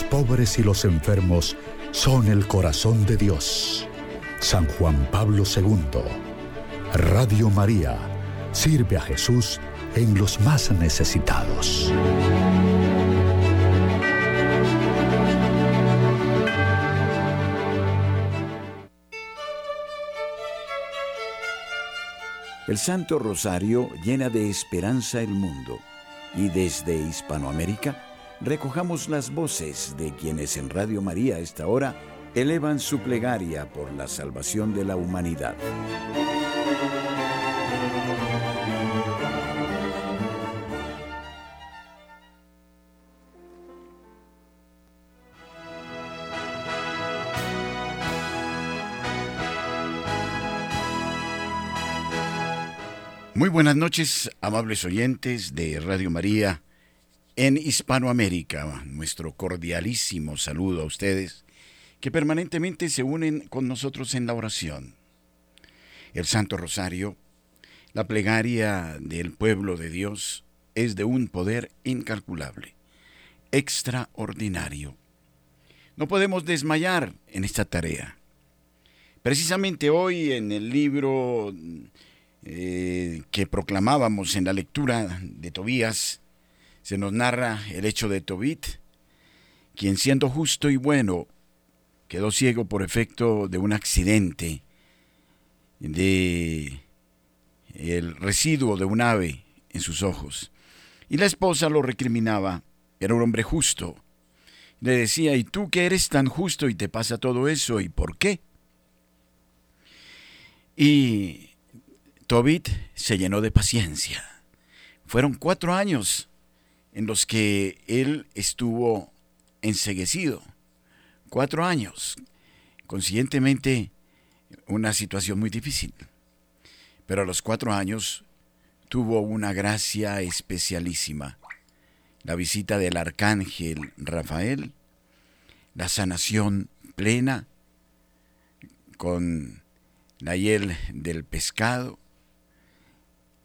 Los pobres y los enfermos son el corazón de Dios. San Juan Pablo II. Radio María. Sirve a Jesús en los más necesitados. El Santo Rosario llena de esperanza el mundo y desde Hispanoamérica recojamos las voces de quienes en Radio María a esta hora elevan su plegaria por la salvación de la humanidad. Muy buenas noches, amables oyentes de Radio María en Hispanoamérica. Nuestro cordialísimo saludo a ustedes que permanentemente se unen con nosotros en la oración. El Santo Rosario, la plegaria del pueblo de Dios, es de un poder incalculable, extraordinario. No podemos desmayar en esta tarea. Precisamente hoy en el libro eh, que proclamábamos en la lectura de Tobías, se nos narra el hecho de Tobit, quien siendo justo y bueno, quedó ciego por efecto de un accidente, de el residuo de un ave en sus ojos. Y la esposa lo recriminaba, era un hombre justo. Le decía, ¿y tú que eres tan justo y te pasa todo eso? ¿Y por qué? Y Tobit se llenó de paciencia. Fueron cuatro años en los que él estuvo enseguecido. Cuatro años. Consiguientemente, una situación muy difícil. Pero a los cuatro años tuvo una gracia especialísima. La visita del arcángel Rafael, la sanación plena con la hiel del pescado,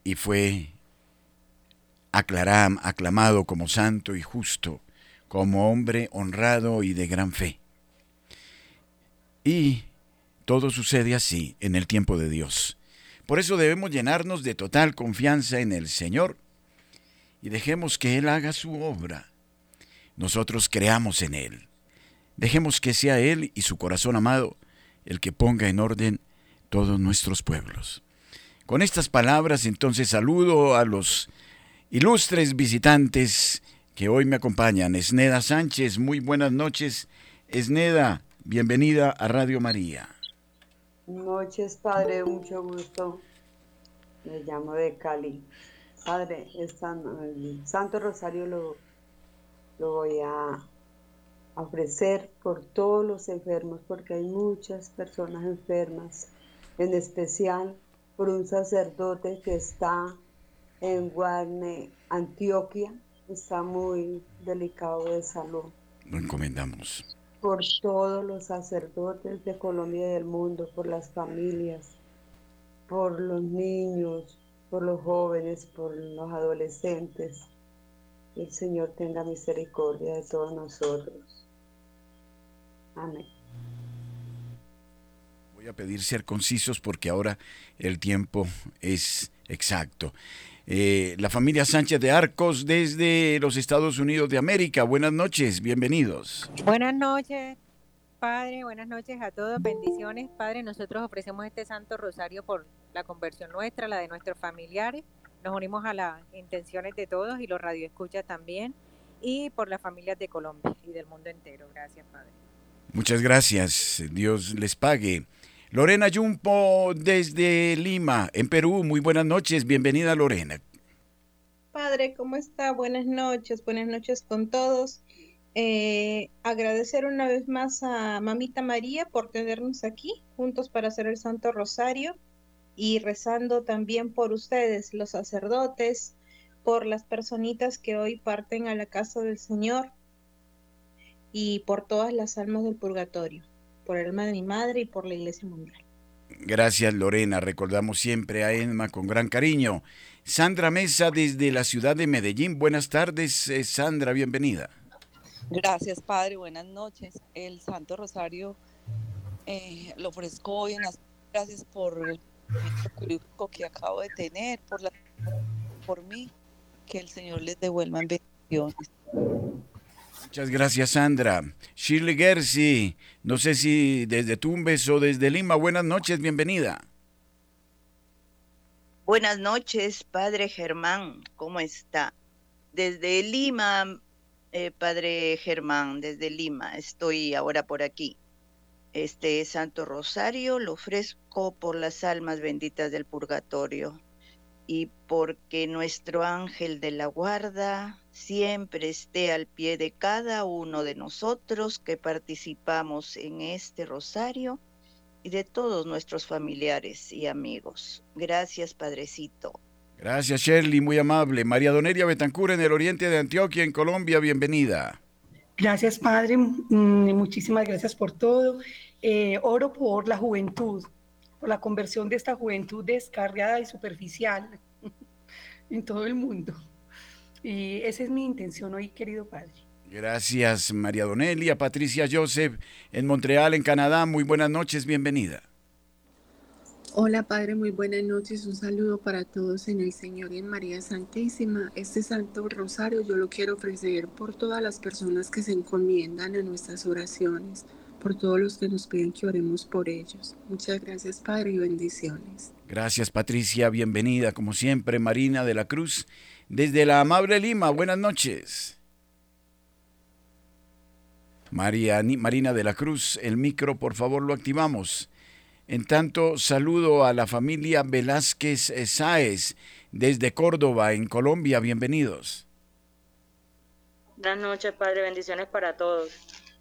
y fue aclamado como santo y justo, como hombre honrado y de gran fe. Y todo sucede así en el tiempo de Dios. Por eso debemos llenarnos de total confianza en el Señor y dejemos que Él haga su obra. Nosotros creamos en Él. Dejemos que sea Él y su corazón amado el que ponga en orden todos nuestros pueblos. Con estas palabras entonces saludo a los ilustres visitantes que hoy me acompañan. Esneda Sánchez, muy buenas noches. Esneda, bienvenida a Radio María. Noches, Padre, mucho gusto. Me llamo de Cali. Padre, el Santo Rosario lo, lo voy a ofrecer por todos los enfermos, porque hay muchas personas enfermas, en especial por un sacerdote que está en Guarne, Antioquia. Está muy delicado de salud. Lo encomendamos. Por todos los sacerdotes de Colombia y del mundo, por las familias, por los niños, por los jóvenes, por los adolescentes. El Señor tenga misericordia de todos nosotros. Amén a pedir ser concisos porque ahora el tiempo es exacto. Eh, la familia Sánchez de Arcos desde los Estados Unidos de América. Buenas noches, bienvenidos. Buenas noches, Padre, buenas noches a todos, bendiciones. Padre, nosotros ofrecemos este Santo Rosario por la conversión nuestra, la de nuestros familiares. Nos unimos a las intenciones de todos y los radioescuchas también, y por las familias de Colombia y del mundo entero. Gracias, Padre. Muchas gracias. Dios les pague. Lorena Yumpo desde Lima, en Perú. Muy buenas noches. Bienvenida, Lorena. Padre, ¿cómo está? Buenas noches. Buenas noches con todos. Eh, agradecer una vez más a Mamita María por tenernos aquí juntos para hacer el Santo Rosario y rezando también por ustedes, los sacerdotes, por las personitas que hoy parten a la casa del Señor y por todas las almas del purgatorio por el alma de mi madre y por la Iglesia Mundial. Gracias Lorena, recordamos siempre a Emma con gran cariño. Sandra Mesa desde la ciudad de Medellín, buenas tardes eh, Sandra, bienvenida. Gracias, Padre. Buenas noches. El Santo Rosario eh, lo ofrezco hoy en las gracias por el que acabo de tener, por la por mí, que el Señor les devuelva en bendiciones. Muchas gracias, Sandra. Shirley Gersi, no sé si desde Tumbes o desde Lima. Buenas noches, bienvenida. Buenas noches, Padre Germán, ¿cómo está? Desde Lima, eh, Padre Germán, desde Lima, estoy ahora por aquí. Este Santo Rosario lo ofrezco por las almas benditas del purgatorio y porque nuestro ángel de la guarda siempre esté al pie de cada uno de nosotros que participamos en este rosario y de todos nuestros familiares y amigos. Gracias, Padrecito. Gracias, Shirley, muy amable. María Doneria Betancur en el oriente de Antioquia, en Colombia, bienvenida. Gracias, Padre. Mm, muchísimas gracias por todo. Eh, oro por la juventud, por la conversión de esta juventud descarriada y superficial en todo el mundo. Y esa es mi intención hoy, querido Padre. Gracias, María Donelia. Patricia Joseph, en Montreal, en Canadá. Muy buenas noches, bienvenida. Hola Padre, muy buenas noches. Un saludo para todos en el Señor y en María Santísima. Este Santo Rosario yo lo quiero ofrecer por todas las personas que se encomiendan a nuestras oraciones, por todos los que nos piden que oremos por ellos. Muchas gracias Padre y bendiciones. Gracias Patricia, bienvenida como siempre Marina de la Cruz desde la amable Lima. Buenas noches. María, Marina de la Cruz, el micro por favor lo activamos. En tanto, saludo a la familia Velázquez Sáez desde Córdoba, en Colombia. Bienvenidos. Buenas noches, Padre. Bendiciones para todos.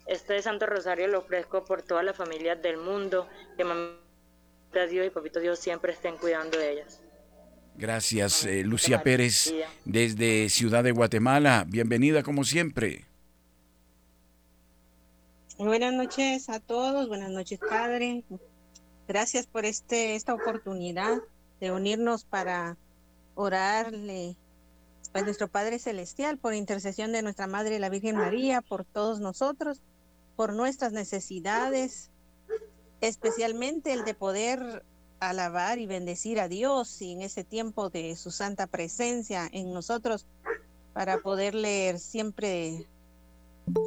Este Santo Rosario lo ofrezco por todas las familias del mundo. Que mamita Dios y Papito Dios siempre estén cuidando de ellas. Gracias, eh, Lucía Pérez, desde Ciudad de Guatemala. Bienvenida como siempre. Buenas noches a todos. Buenas noches, Padre. Gracias por este, esta oportunidad de unirnos para orarle a nuestro Padre Celestial por intercesión de nuestra Madre la Virgen María, por todos nosotros, por nuestras necesidades, especialmente el de poder alabar y bendecir a Dios y en ese tiempo de su santa presencia en nosotros para poderle siempre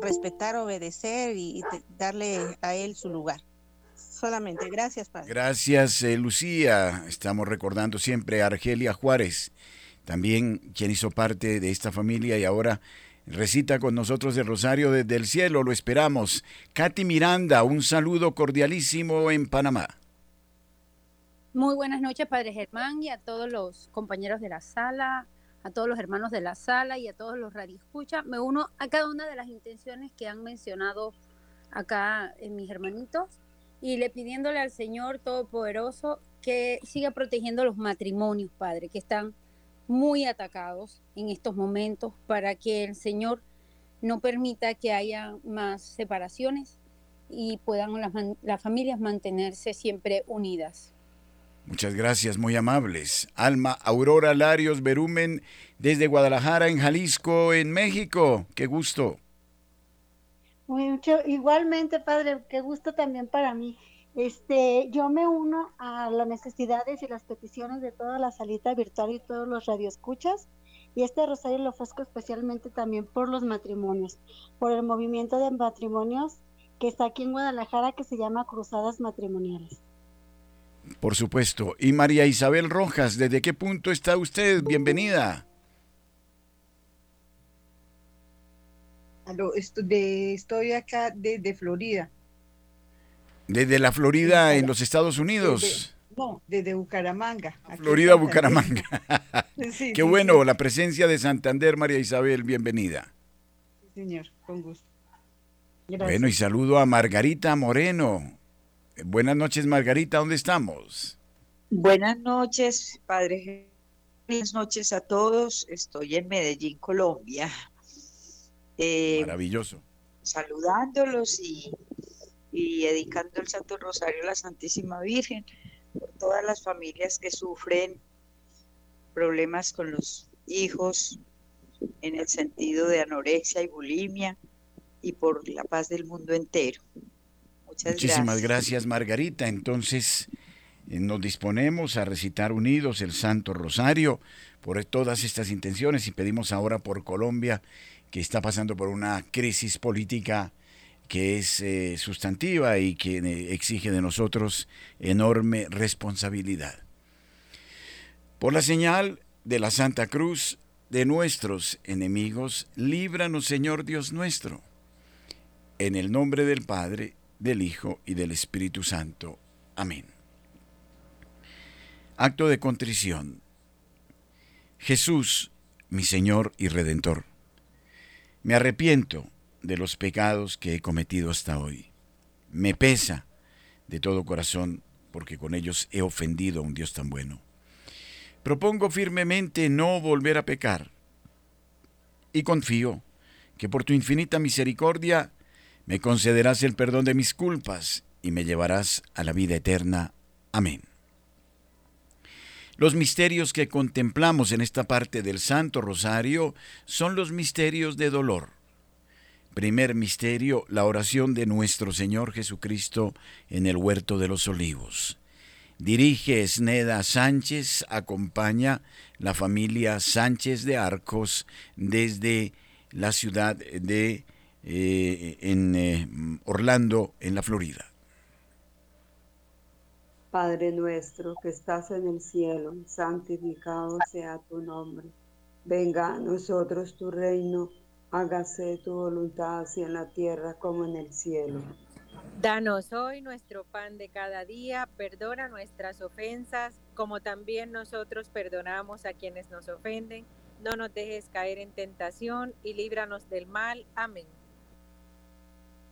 respetar, obedecer y darle a Él su lugar solamente. Gracias, Padre. Gracias, eh, Lucía. Estamos recordando siempre a Argelia Juárez, también quien hizo parte de esta familia y ahora recita con nosotros el Rosario desde el cielo. Lo esperamos. Katy Miranda, un saludo cordialísimo en Panamá. Muy buenas noches, Padre Germán, y a todos los compañeros de la sala, a todos los hermanos de la sala y a todos los radioescuchas. Me uno a cada una de las intenciones que han mencionado acá en mis hermanitos y le pidiéndole al Señor Todopoderoso que siga protegiendo los matrimonios, Padre, que están muy atacados en estos momentos, para que el Señor no permita que haya más separaciones y puedan las familias mantenerse siempre unidas. Muchas gracias, muy amables. Alma Aurora Larios Berumen, desde Guadalajara, en Jalisco, en México. Qué gusto. Mucho, igualmente, padre, qué gusto también para mí. Este, yo me uno a las necesidades y las peticiones de toda la salita virtual y todos los radioescuchas. Y este rosario lo ofrezco especialmente también por los matrimonios, por el movimiento de matrimonios que está aquí en Guadalajara que se llama Cruzadas Matrimoniales. Por supuesto. Y María Isabel Rojas, ¿desde qué punto está usted? Bienvenida. estoy acá desde Florida. ¿Desde la Florida en los Estados Unidos? no, desde Bucaramanga. Florida, Bucaramanga. Qué bueno, la presencia de Santander, María Isabel, bienvenida. Sí, señor, con gusto. Bueno, y saludo a Margarita Moreno. Buenas noches, Margarita, ¿dónde estamos? Buenas noches, padre. Buenas noches a todos. Estoy en Medellín, Colombia. Eh, Maravilloso. Saludándolos y, y dedicando el Santo Rosario a la Santísima Virgen por todas las familias que sufren problemas con los hijos en el sentido de anorexia y bulimia, y por la paz del mundo entero. Muchas Muchísimas gracias Margarita. Entonces eh, nos disponemos a recitar unidos el Santo Rosario por todas estas intenciones y pedimos ahora por Colombia que está pasando por una crisis política que es eh, sustantiva y que eh, exige de nosotros enorme responsabilidad. Por la señal de la Santa Cruz de nuestros enemigos, líbranos Señor Dios nuestro. En el nombre del Padre, del Hijo y del Espíritu Santo. Amén. Acto de contrición. Jesús, mi Señor y Redentor, me arrepiento de los pecados que he cometido hasta hoy. Me pesa de todo corazón porque con ellos he ofendido a un Dios tan bueno. Propongo firmemente no volver a pecar y confío que por tu infinita misericordia me concederás el perdón de mis culpas y me llevarás a la vida eterna. Amén. Los misterios que contemplamos en esta parte del Santo Rosario son los misterios de dolor. Primer misterio, la oración de nuestro Señor Jesucristo en el huerto de los olivos. Dirige Esneda Sánchez, acompaña la familia Sánchez de Arcos desde la ciudad de eh, en eh, Orlando, en la Florida. Padre nuestro que estás en el cielo, santificado sea tu nombre. Venga a nosotros tu reino, hágase tu voluntad así en la tierra como en el cielo. Danos hoy nuestro pan de cada día, perdona nuestras ofensas, como también nosotros perdonamos a quienes nos ofenden. No nos dejes caer en tentación y líbranos del mal. Amén.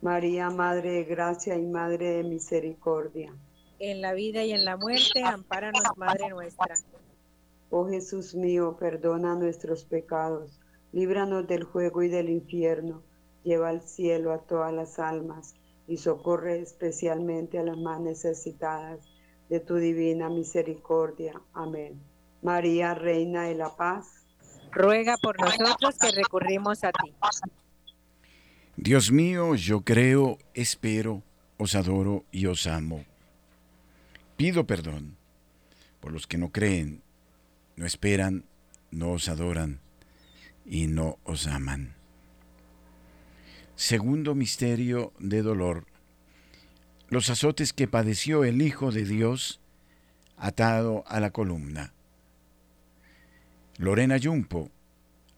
María, Madre de Gracia y Madre de Misericordia. En la vida y en la muerte, ampáranos, Madre nuestra. Oh Jesús mío, perdona nuestros pecados, líbranos del juego y del infierno, lleva al cielo a todas las almas y socorre especialmente a las más necesitadas de tu divina misericordia. Amén. María, Reina de la Paz, ruega por nosotros que recurrimos a ti. Dios mío, yo creo, espero, os adoro y os amo. Pido perdón por los que no creen, no esperan, no os adoran y no os aman. Segundo misterio de dolor. Los azotes que padeció el Hijo de Dios atado a la columna. Lorena Yumpo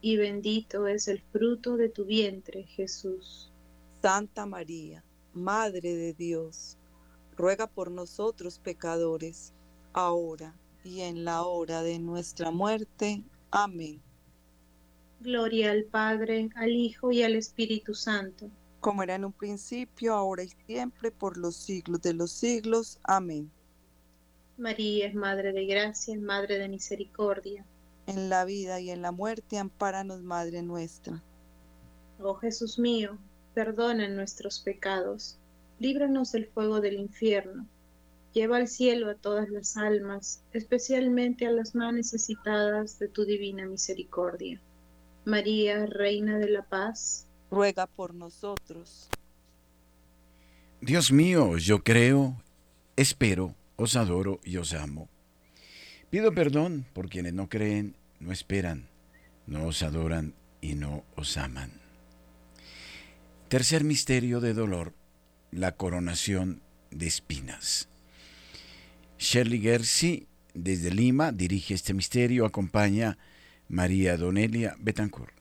y bendito es el fruto de tu vientre, Jesús. Santa María, Madre de Dios, ruega por nosotros pecadores, ahora y en la hora de nuestra muerte. Amén. Gloria al Padre, al Hijo y al Espíritu Santo. Como era en un principio, ahora y siempre, por los siglos de los siglos. Amén. María es Madre de Gracia, Madre de Misericordia. En la vida y en la muerte, ampáranos, Madre nuestra. Oh Jesús mío, perdona nuestros pecados, líbranos del fuego del infierno, lleva al cielo a todas las almas, especialmente a las más necesitadas de tu divina misericordia. María, Reina de la Paz, ruega por nosotros. Dios mío, yo creo, espero, os adoro y os amo. Pido perdón por quienes no creen, no esperan, no os adoran y no os aman. Tercer misterio de dolor, la coronación de espinas. Shirley Gersi, desde Lima, dirige este misterio, acompaña María Donelia Betancourt.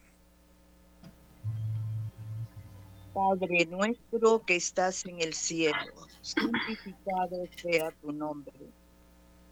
Padre nuestro que estás en el cielo, santificado sea tu nombre.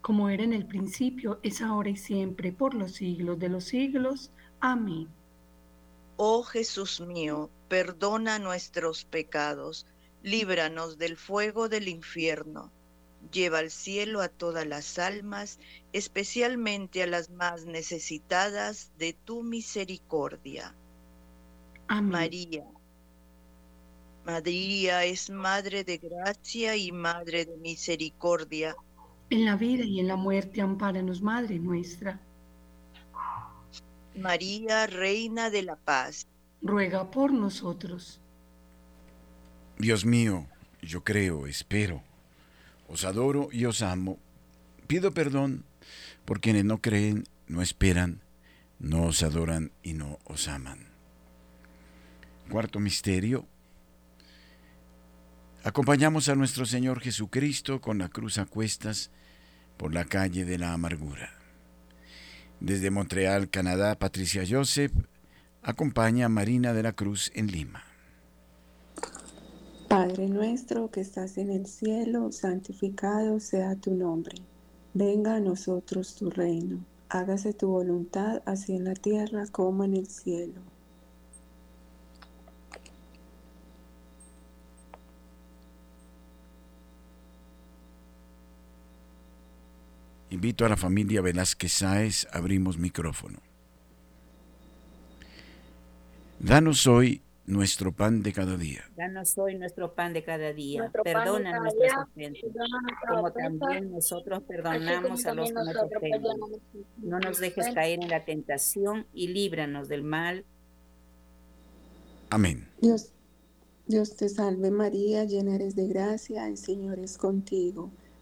Como era en el principio, es ahora y siempre, por los siglos de los siglos. Amén. Oh Jesús mío, perdona nuestros pecados líbranos del fuego del infierno. Lleva al cielo a todas las almas, especialmente a las más necesitadas de tu misericordia. Amén. María. María es Madre de Gracia y Madre de Misericordia. En la vida y en la muerte, ampáranos, Madre nuestra. María, Reina de la Paz. Ruega por nosotros. Dios mío, yo creo, espero, os adoro y os amo. Pido perdón por quienes no creen, no esperan, no os adoran y no os aman. Cuarto misterio. Acompañamos a nuestro Señor Jesucristo con la cruz a cuestas por la calle de la amargura. Desde Montreal, Canadá, Patricia Joseph acompaña a Marina de la Cruz en Lima. Padre nuestro que estás en el cielo, santificado sea tu nombre. Venga a nosotros tu reino. Hágase tu voluntad así en la tierra como en el cielo. Invito a la familia Velázquez Sáez, abrimos micrófono. Danos hoy nuestro pan de cada día. Danos hoy nuestro pan de cada día. Perdona nuestras ofensas, como también nosotros perdonamos a los que nos ofenden. No nos dejes caer en la tentación y líbranos del mal. Amén. Dios, Dios te salve María, llena eres de gracia, el Señor es contigo.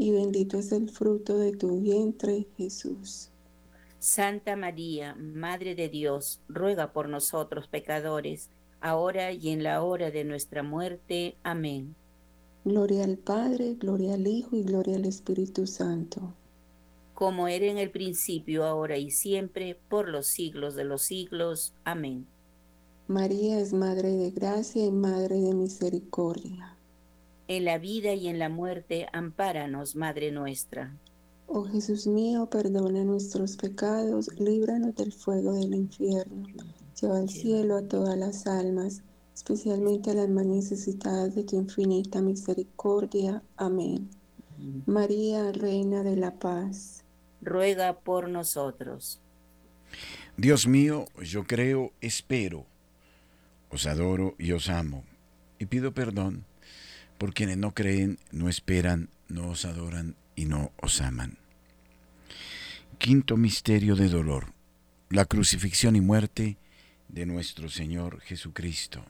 y bendito es el fruto de tu vientre, Jesús. Santa María, Madre de Dios, ruega por nosotros pecadores, ahora y en la hora de nuestra muerte. Amén. Gloria al Padre, gloria al Hijo y gloria al Espíritu Santo como era en el principio, ahora y siempre, por los siglos de los siglos. Amén. María es Madre de Gracia y Madre de Misericordia. En la vida y en la muerte, ampáranos, Madre nuestra. Oh Jesús mío, perdona nuestros pecados, líbranos del fuego del infierno, lleva al cielo a todas las almas, especialmente a las más necesitadas de tu infinita misericordia. Amén. María, Reina de la Paz ruega por nosotros. Dios mío, yo creo, espero, os adoro y os amo, y pido perdón por quienes no creen, no esperan, no os adoran y no os aman. Quinto misterio de dolor, la crucifixión y muerte de nuestro Señor Jesucristo.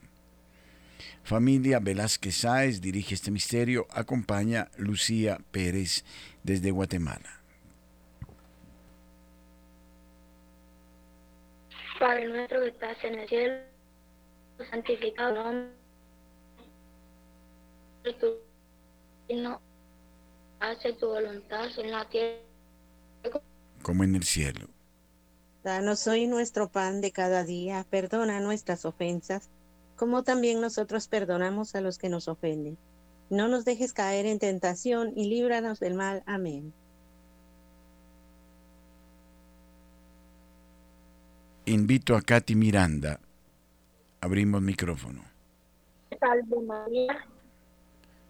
Familia Velázquez Sáez dirige este misterio, acompaña Lucía Pérez desde Guatemala. Padre nuestro que estás en el cielo, santificado tu hace tu voluntad en la tierra como en el cielo. Danos hoy nuestro pan de cada día, perdona nuestras ofensas, como también nosotros perdonamos a los que nos ofenden. No nos dejes caer en tentación y líbranos del mal. Amén. Invito a Katy Miranda. Abrimos micrófono. Salve María.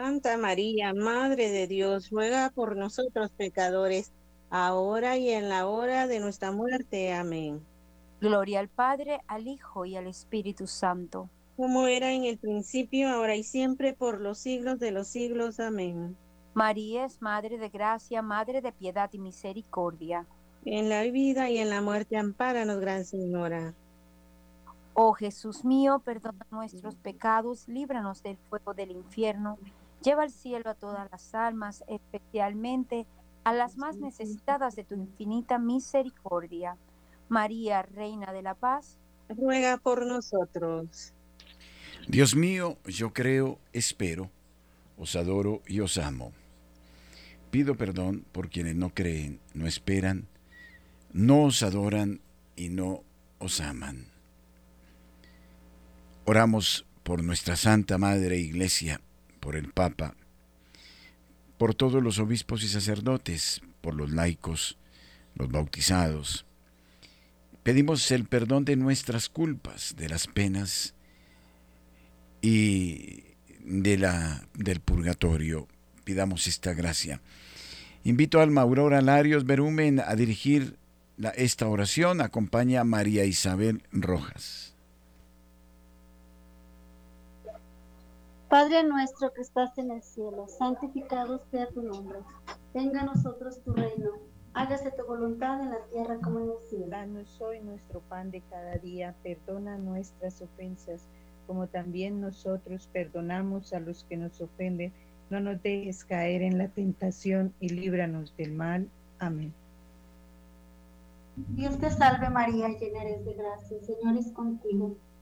Santa María, Madre de Dios, ruega por nosotros pecadores, ahora y en la hora de nuestra muerte. Amén. Gloria al Padre, al Hijo y al Espíritu Santo. Como era en el principio, ahora y siempre, por los siglos de los siglos. Amén. María es Madre de Gracia, Madre de Piedad y Misericordia. En la vida y en la muerte, ampáranos, Gran Señora. Oh Jesús mío, perdona nuestros pecados, líbranos del fuego del infierno, lleva al cielo a todas las almas, especialmente a las más necesitadas de tu infinita misericordia. María, Reina de la Paz, ruega por nosotros. Dios mío, yo creo, espero, os adoro y os amo. Pido perdón por quienes no creen, no esperan, no os adoran y no os aman. Oramos por nuestra Santa Madre Iglesia, por el Papa, por todos los obispos y sacerdotes, por los laicos, los bautizados. Pedimos el perdón de nuestras culpas, de las penas y de la, del purgatorio pidamos esta gracia. Invito al Aurora Larios Berumen a dirigir la, esta oración. Acompaña a María Isabel Rojas. Padre nuestro que estás en el cielo, santificado sea tu nombre. Venga a nosotros tu reino. Hágase tu voluntad en la tierra como en el cielo. Danos hoy nuestro pan de cada día. Perdona nuestras ofensas, como también nosotros perdonamos a los que nos ofenden no nos dejes caer en la tentación y líbranos del mal. Amén. Dios te salve María, llena eres de gracia, el Señor es contigo.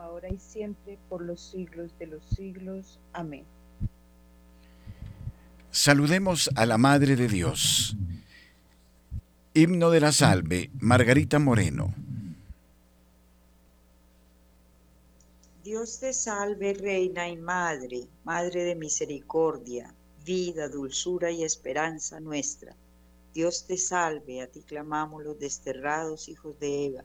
ahora y siempre, por los siglos de los siglos. Amén. Saludemos a la Madre de Dios. Himno de la Salve, Margarita Moreno. Dios te salve, Reina y Madre, Madre de misericordia, vida, dulzura y esperanza nuestra. Dios te salve, a ti clamamos los desterrados hijos de Eva,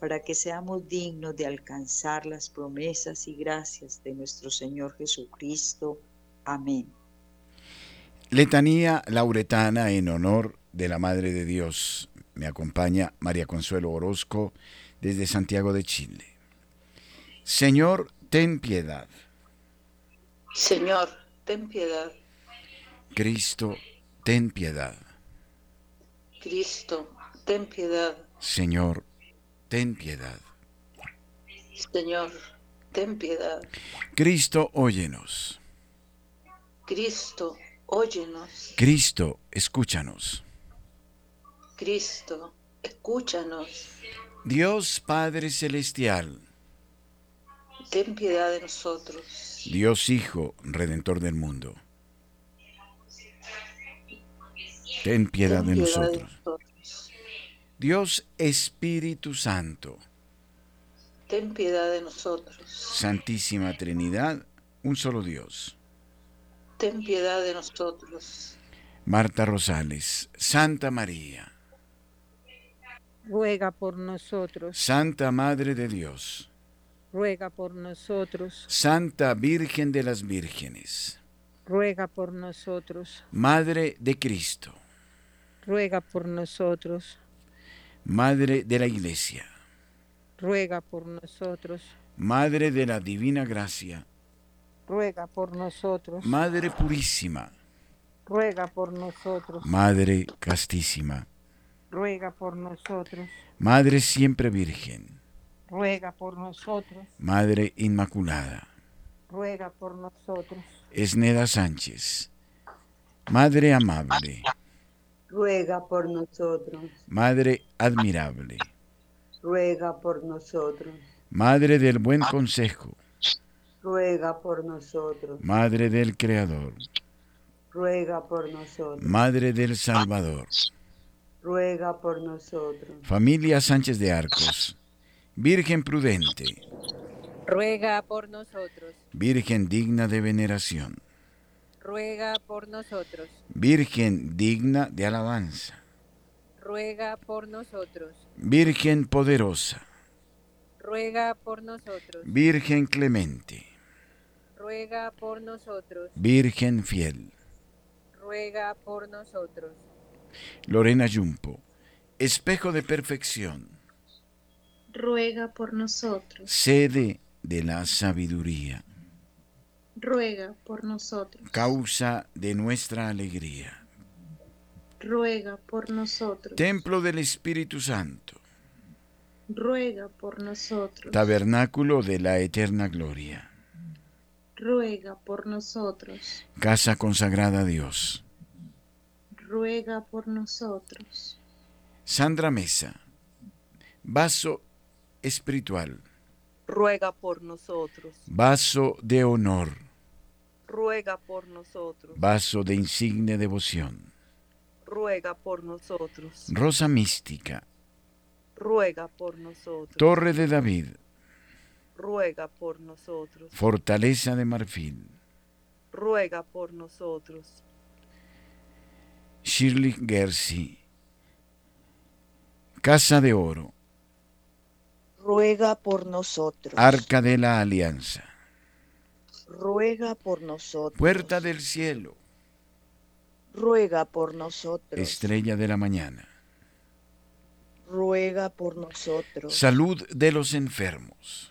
para que seamos dignos de alcanzar las promesas y gracias de nuestro Señor Jesucristo. Amén. Letanía lauretana en honor de la Madre de Dios. Me acompaña María Consuelo Orozco desde Santiago de Chile. Señor, ten piedad. Señor, ten piedad. Cristo, ten piedad. Cristo, ten piedad. Señor, ten piedad. Señor, ten piedad. Cristo, óyenos. Cristo, óyenos. Cristo, escúchanos. Cristo, escúchanos. Dios Padre Celestial. Ten piedad de nosotros. Dios Hijo, Redentor del mundo. Ten piedad, de, nosotros. Dios Espíritu Santo. Ten piedad de nosotros. Santísima Trinidad, un solo Dios. Ten piedad de nosotros. Marta Rosales, Santa María. Ruega por nosotros. Santa Madre de Dios ruega por nosotros. Santa Virgen de las Vírgenes, ruega por nosotros. Madre de Cristo, ruega por nosotros. Madre de la Iglesia, ruega por nosotros. Madre de la Divina Gracia, ruega por nosotros. Madre Purísima, ruega por nosotros. Madre Castísima, ruega por nosotros. Madre Siempre Virgen, ruega por nosotros. Madre Inmaculada, ruega por nosotros. Esneda Sánchez, Madre Amable, ruega por nosotros. Madre Admirable, ruega por nosotros. Madre del Buen Consejo, ruega por nosotros. Madre del Creador, ruega por nosotros. Madre del Salvador, ruega por nosotros. Familia Sánchez de Arcos, Virgen prudente, ruega por nosotros. Virgen digna de veneración, ruega por nosotros. Virgen digna de alabanza, ruega por nosotros. Virgen poderosa, ruega por nosotros. Virgen clemente, ruega por nosotros. Virgen fiel, ruega por nosotros. Lorena Yumpo, espejo de perfección ruega por nosotros. Sede de la sabiduría. Ruega por nosotros. Causa de nuestra alegría. Ruega por nosotros. Templo del Espíritu Santo. Ruega por nosotros. Tabernáculo de la eterna gloria. Ruega por nosotros. Casa consagrada a Dios. Ruega por nosotros. Sandra Mesa. Vaso espiritual. Ruega por nosotros. Vaso de honor. Ruega por nosotros. Vaso de insigne devoción. Ruega por nosotros. Rosa mística. Ruega por nosotros. Torre de David. Ruega por nosotros. Fortaleza de marfil. Ruega por nosotros. Shirley Gersi. Casa de oro ruega por nosotros. Arca de la Alianza. Ruega por nosotros. Puerta del cielo. Ruega por nosotros. Estrella de la mañana. ruega por nosotros. Salud de los enfermos.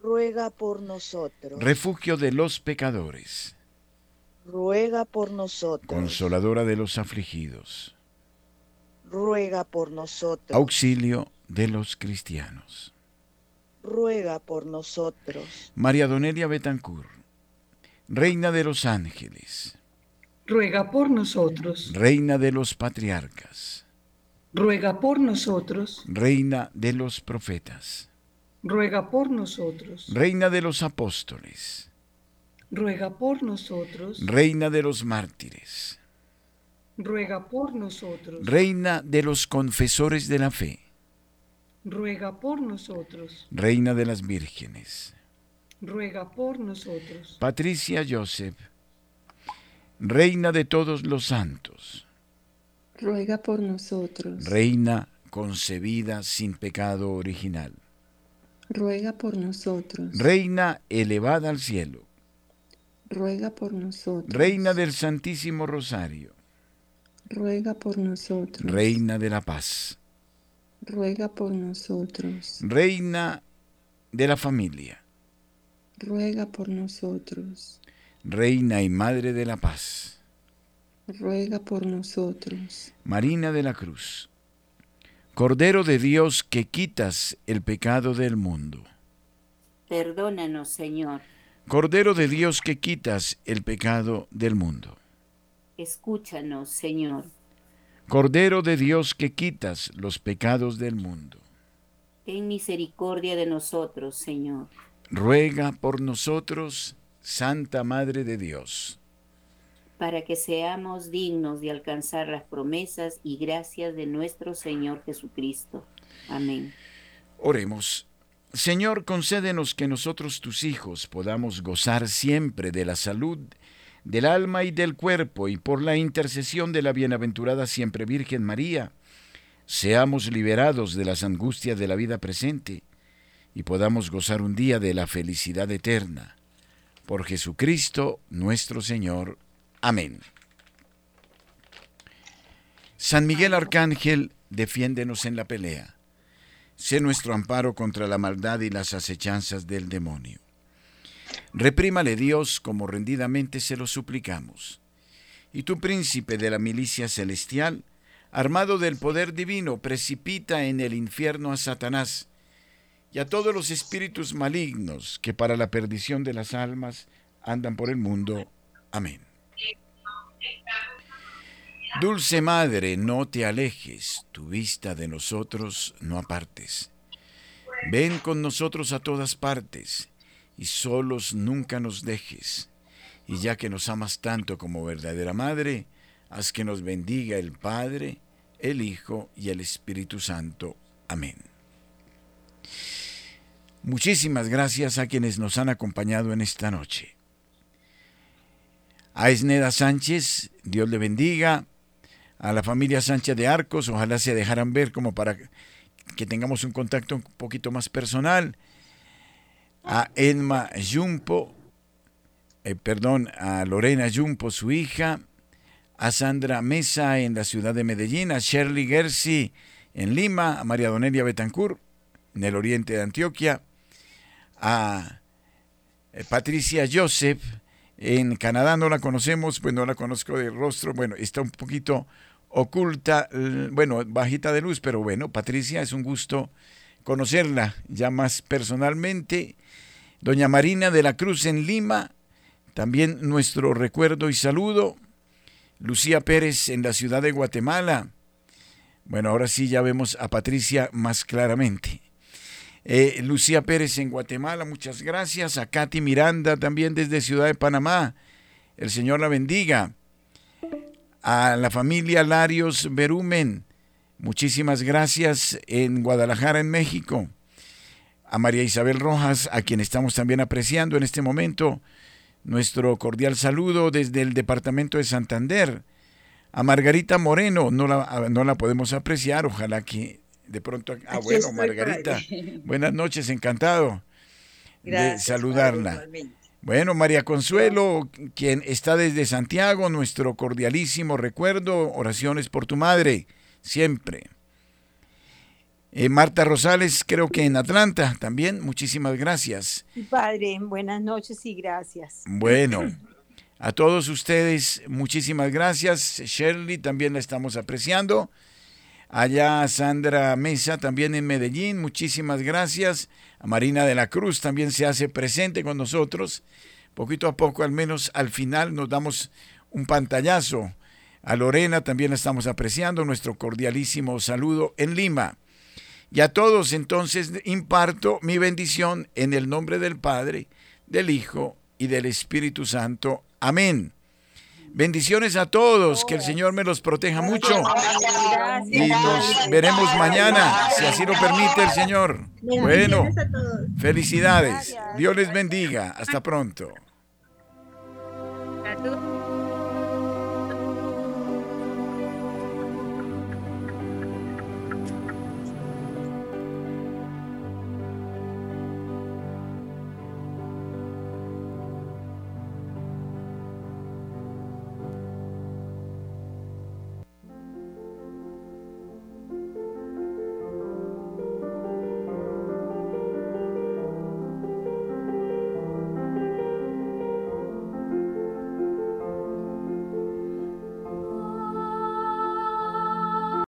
Ruega por nosotros. Refugio de los pecadores. Ruega por nosotros. Consoladora de los afligidos. Ruega por nosotros. Auxilio de los cristianos. Ruega por nosotros. María Donelia Betancourt, Reina de los ángeles. Ruega por nosotros. Reina de los patriarcas. Ruega por nosotros. Reina de los profetas. Ruega por nosotros. Reina de los apóstoles. Ruega por nosotros. Reina de los mártires. Ruega por nosotros. Reina de los confesores de la fe. Ruega por nosotros. Reina de las vírgenes. Ruega por nosotros. Patricia Joseph. Reina de todos los santos. Ruega por nosotros. Reina concebida sin pecado original. Ruega por nosotros. Reina elevada al cielo. Ruega por nosotros. Reina del Santísimo Rosario. Ruega por nosotros. Reina de la paz. Ruega por nosotros. Reina de la familia. Ruega por nosotros. Reina y Madre de la paz. Ruega por nosotros. Marina de la Cruz. Cordero de Dios que quitas el pecado del mundo. Perdónanos, Señor. Cordero de Dios que quitas el pecado del mundo. Escúchanos, Señor. Cordero de Dios que quitas los pecados del mundo. Ten misericordia de nosotros, Señor. Ruega por nosotros, Santa Madre de Dios. Para que seamos dignos de alcanzar las promesas y gracias de nuestro Señor Jesucristo. Amén. Oremos. Señor, concédenos que nosotros, tus hijos, podamos gozar siempre de la salud del alma y del cuerpo, y por la intercesión de la bienaventurada siempre Virgen María, seamos liberados de las angustias de la vida presente y podamos gozar un día de la felicidad eterna. Por Jesucristo nuestro Señor. Amén. San Miguel Arcángel, defiéndenos en la pelea. Sé nuestro amparo contra la maldad y las acechanzas del demonio. Reprímale Dios como rendidamente se lo suplicamos. Y tu príncipe de la milicia celestial, armado del poder divino, precipita en el infierno a Satanás y a todos los espíritus malignos que para la perdición de las almas andan por el mundo. Amén. Dulce Madre, no te alejes, tu vista de nosotros no apartes. Ven con nosotros a todas partes y solos nunca nos dejes. Y ya que nos amas tanto como verdadera Madre, haz que nos bendiga el Padre, el Hijo y el Espíritu Santo. Amén. Muchísimas gracias a quienes nos han acompañado en esta noche. A Esneda Sánchez, Dios le bendiga. A la familia Sánchez de Arcos, ojalá se dejaran ver como para que tengamos un contacto un poquito más personal a Edma Jumpo, eh, perdón, a Lorena Jumpo, su hija, a Sandra Mesa en la ciudad de Medellín, a Shirley Gersi en Lima, a María Donelia Betancourt en el oriente de Antioquia, a eh, Patricia Joseph en Canadá, no la conocemos, pues no la conozco de rostro, bueno, está un poquito oculta, bueno, bajita de luz, pero bueno, Patricia, es un gusto conocerla ya más personalmente Doña Marina de la Cruz en Lima, también nuestro recuerdo y saludo. Lucía Pérez en la ciudad de Guatemala. Bueno, ahora sí ya vemos a Patricia más claramente. Eh, Lucía Pérez en Guatemala, muchas gracias. A Katy Miranda también desde Ciudad de Panamá. El Señor la bendiga. A la familia Larios Berumen, muchísimas gracias en Guadalajara, en México a María Isabel Rojas, a quien estamos también apreciando en este momento. Nuestro cordial saludo desde el departamento de Santander. A Margarita Moreno, no la, no la podemos apreciar, ojalá que de pronto... Ah, bueno, Margarita, buenas noches, encantado de saludarla. bueno, María Consuelo, quien está desde Santiago, nuestro cordialísimo recuerdo, oraciones por tu madre, siempre. Eh, Marta Rosales, creo que en Atlanta también. Muchísimas gracias. Padre, buenas noches y gracias. Bueno, a todos ustedes, muchísimas gracias. Shirley, también la estamos apreciando. Allá Sandra Mesa, también en Medellín, muchísimas gracias. A Marina de la Cruz también se hace presente con nosotros. Poquito a poco, al menos al final, nos damos un pantallazo. A Lorena también la estamos apreciando. Nuestro cordialísimo saludo en Lima. Y a todos entonces imparto mi bendición en el nombre del Padre, del Hijo y del Espíritu Santo. Amén. Bendiciones a todos, que el Señor me los proteja mucho. Y nos veremos mañana, si así lo permite el Señor. Bueno, felicidades. Dios les bendiga. Hasta pronto.